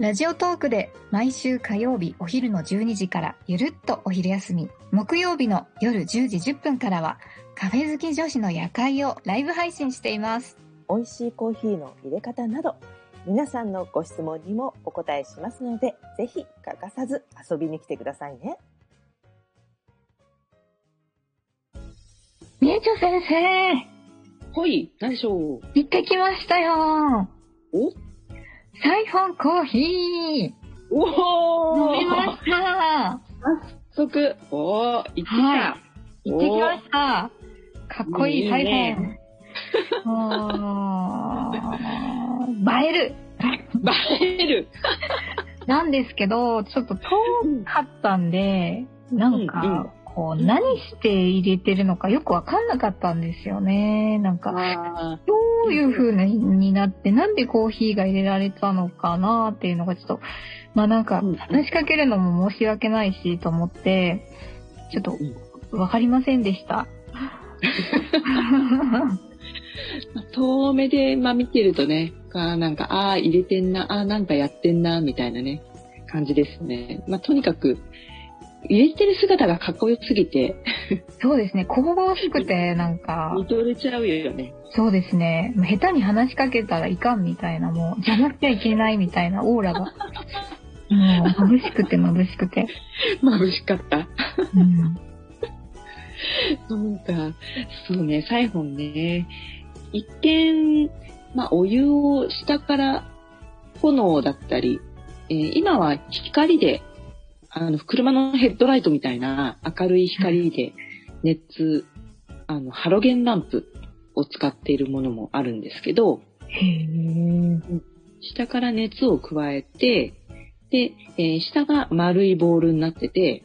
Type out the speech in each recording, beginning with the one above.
ラジオトークで毎週火曜日お昼の12時からゆるっとお昼休み、木曜日の夜10時10分からはカフェ好き女子の夜会をライブ配信しています。美味しいコーヒーの入れ方など皆さんのご質問にもお答えしますのでぜひ欠かさず遊びに来てくださいね。みえちょ先生、ほい、何でしょう？行ってきましたよ。お？サイフォンコーヒー。お飲みました。早速、おー、行ってきた。は行ってきました。かっこいいサイフォン。映える。映える。なんですけど、ちょっと遠かったんで、なんか、こう、何して入れてるのかよくわかんなかったんですよね。なんか、あどういう風になって、なんでコーヒーが入れられたのかなっていうのがちょっと、まあなんかうん、話しかけるのも申し訳ないしと思って、ちょっとうんわかりませんでした。ー遠目で、まあ、見てるとね、あーなんか、ああ、入れてんな、ああ、なんかやってんな、みたいなね、感じですね。まあ、とにかく、入れてる姿がかっこよすぎて、そうですね、神々しくて、なんか、見とれちゃうよね。そうですね。下手に話しかけたらいかんみたいな、もう邪魔しちゃいけないみたいなオーラが。もう眩しくて眩しくて。眩しかった。うん、なんか、そうね、サイフォンね、一見、まあ、お湯を下から炎だったり、えー今は光で、あの、車のヘッドライトみたいな明るい光で熱、あの、ハロゲンランプを使っているものもあるんですけど、下から熱を加えて、で、えー下が丸いボールになってて、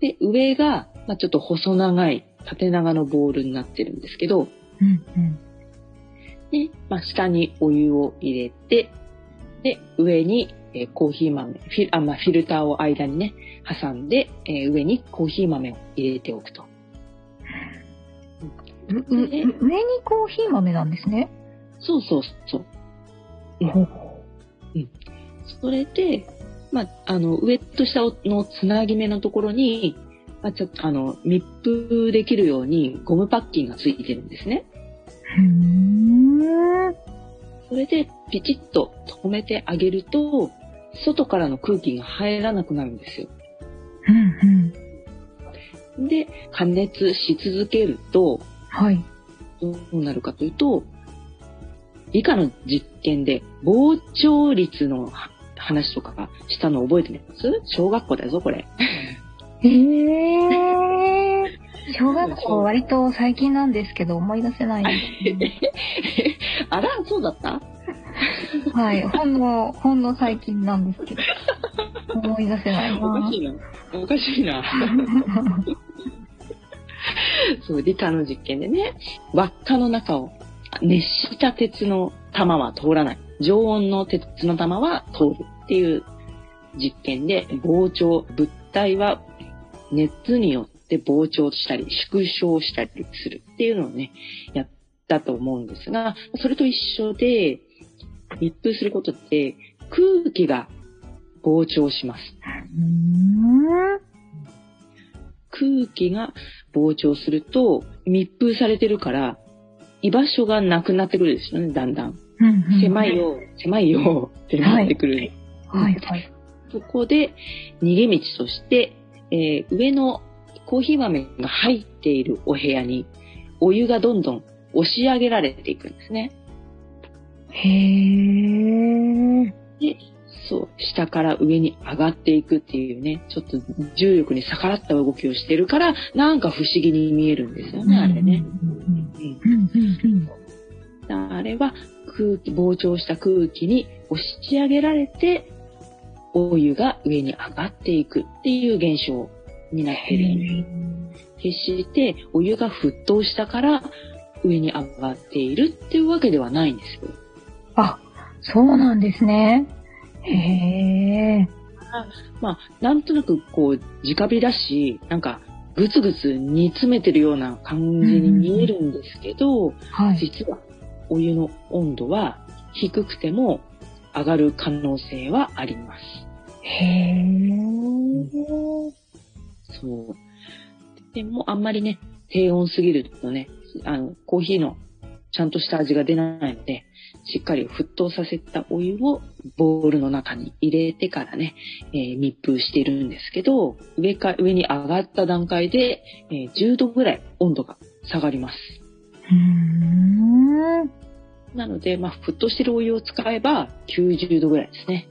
で、上が、まあ、ちょっと細長い縦長のボールになってるんですけど、うんうん。で、まあ、下にお湯を入れて、で、上に、えーコーヒー豆、フィあまあ、フィルターを間にね、挟んで、えー上にコーヒー豆を入れておくと。上にコーヒー豆なんですね。そうそうそう。うんほうそれで、まあ、あの、上と下のつなぎ目のところに、まあ、ちょっと、あの、密封できるようにゴムパッキンがついてるんですね。うーん。それで、ピチッと止めてあげると、外からの空気が入らなくなるんですよ。うんうん。で、加熱し続けると、はい。どうなるかというと、理科の実験で膨張率の話とかしたの覚えてます？小学校だぞ、これ。へー。小学校割と最近なんですけど思い出せない。あら、そうだった？はい。ほんの、ほんの最近なんですけど。思い出せないなおかしいな。おかしいな。そう、理科の実験でね、輪っかの中を熱した鉄の玉は通らない。常温の鉄の玉は通るっていう実験で、膨張、物体は熱によって膨張したり縮小したりするっていうのをね、やったと思うんですが、それと一緒で、密封することで空気が膨張します。空気が膨張すると密封されてるから居場所がなくなってくるですよね、だんだん。うんうん狭い。よ、狭いよってなってくる。はいはい。そこで逃げ道として、えー上のコーヒー豆が入っているお部屋にお湯がどんどん押し上げられていくんですね。へー。で、そう、下から上に上がっていくっていうね、ちょっと重力に逆らった動きをしてるから、なんか不思議に見えるんですよね、あれね。あれは空気、膨張した空気に押し上げられて、お湯が上に上がっていくっていう現象になってるん。で決してお湯が沸騰したから上に上がっているっていうわけではないん。ですよ。あ、そうなんですね。へえ。まあ、なんとなくこう、直火だし、なんか、ぐつぐつ煮詰めてるような感じに見えるんですけど、はい。実はお湯の温度は低くても上がる可能性はあります。へえ。そう。でもあんまりね、低温すぎるとね、あの、コーヒーのちゃんとした味が出ないので、しっかり沸騰させたお湯をボウルの中に入れてからね、えー密封しているんですけど、上か、上に上がった段階で、えー10度ぐらい温度が下がります。なので、まあ、沸騰してるお湯を使えば90度ぐらいですね。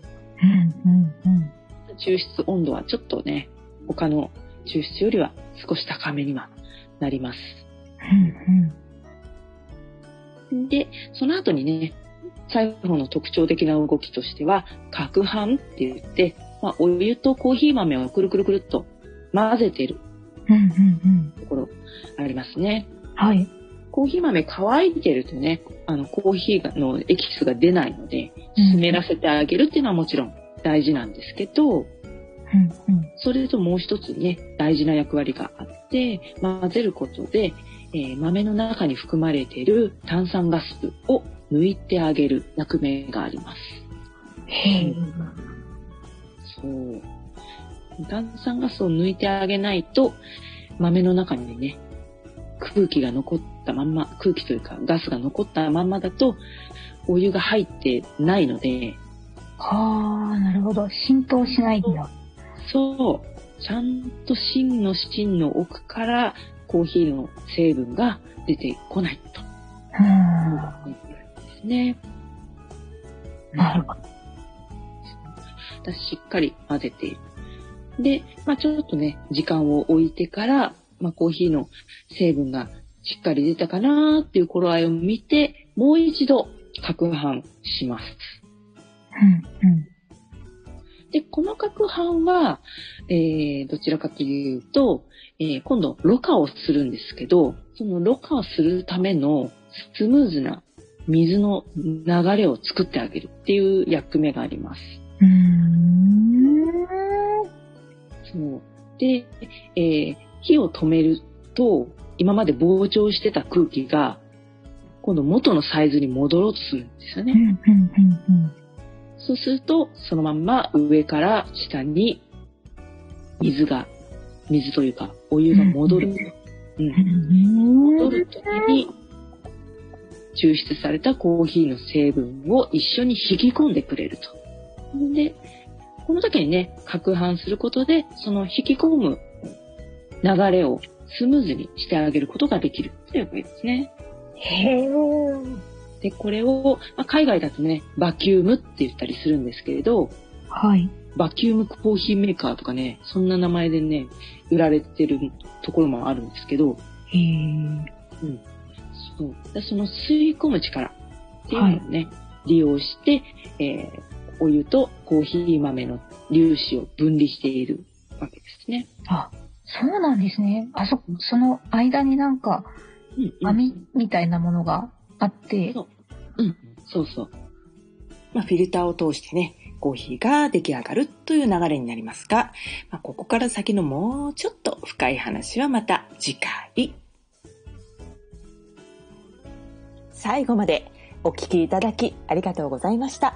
抽出温度はちょっとね、他の抽出よりは少し高めにはなります。うんで、その後にね、最後の特徴的な動きとしては、攪拌って言って、まあ、お湯とコーヒー豆をくるくるくるっと混ぜてる。ところありますね。はい。コーヒー豆乾いてるとね、あの、コーヒーのエキスが出ないので、うん湿らせてあげるっていうのはもちろん大事なんですけど、うんうん。それともう一つね、大事な役割があって、混ぜることで、えー豆の中に含まれている炭酸ガスを抜いてあげる役目があります。へえ。そう。炭酸ガスを抜いてあげないと、豆の中にね、空気が残ったまんま、空気というかガスが残ったまんまだと、お湯が入ってないので、はあ、なるほど。浸透しないんだ。そう、ちゃんと芯の芯の奥からコーヒーの成分が出てこないと。うん。ですね。なるほど。だしっかり混ぜている。で、まあちょっとね、時間を置いてから、まあコーヒーの成分がしっかり出たかなーっていう頃合いを見て、もう一度攪拌します。うんうん。で、この攪拌は、えー、どちらかというと、えー今度、ろ過をするんですけど、そのろ過をするためのスムーズな水の流れを作ってあげるっていう役目があります。うーん。そう。で、えー火を止めると、今まで膨張してた空気が、今度元のサイズに戻ろうとするんですよね。うんうんうんそうすると、そのまんま上から下に水が、水というか、お湯が戻る。うんうん。戻るときに、抽出されたコーヒーの成分を一緒に引き込んでくれると。で、この時にね、攪拌することで、その引き込む流れをスムーズにしてあげることができるというわけですね。へえ。で、これを、まあ海外だとね、バキュームって言ったりするんですけれど、はい。バキュームコーヒーメーカーとかね、そんな名前でね、売られてるところもあるんですけど、へえ。そう。でその吸い込む力っていうのをね、利用して、えーお湯とコーヒー豆の粒子を分離しているわけですね。あ、そうなんですね。あそ、その間になんかうん、網みたいなものがあって、そう。うん、そうそう。まあ、フィルターを通してね、コーヒーが出来上がるという流れになりますが、まあ、ここから先のもうちょっと深い話はまた次回。最後までお聞きいただきありがとうございました。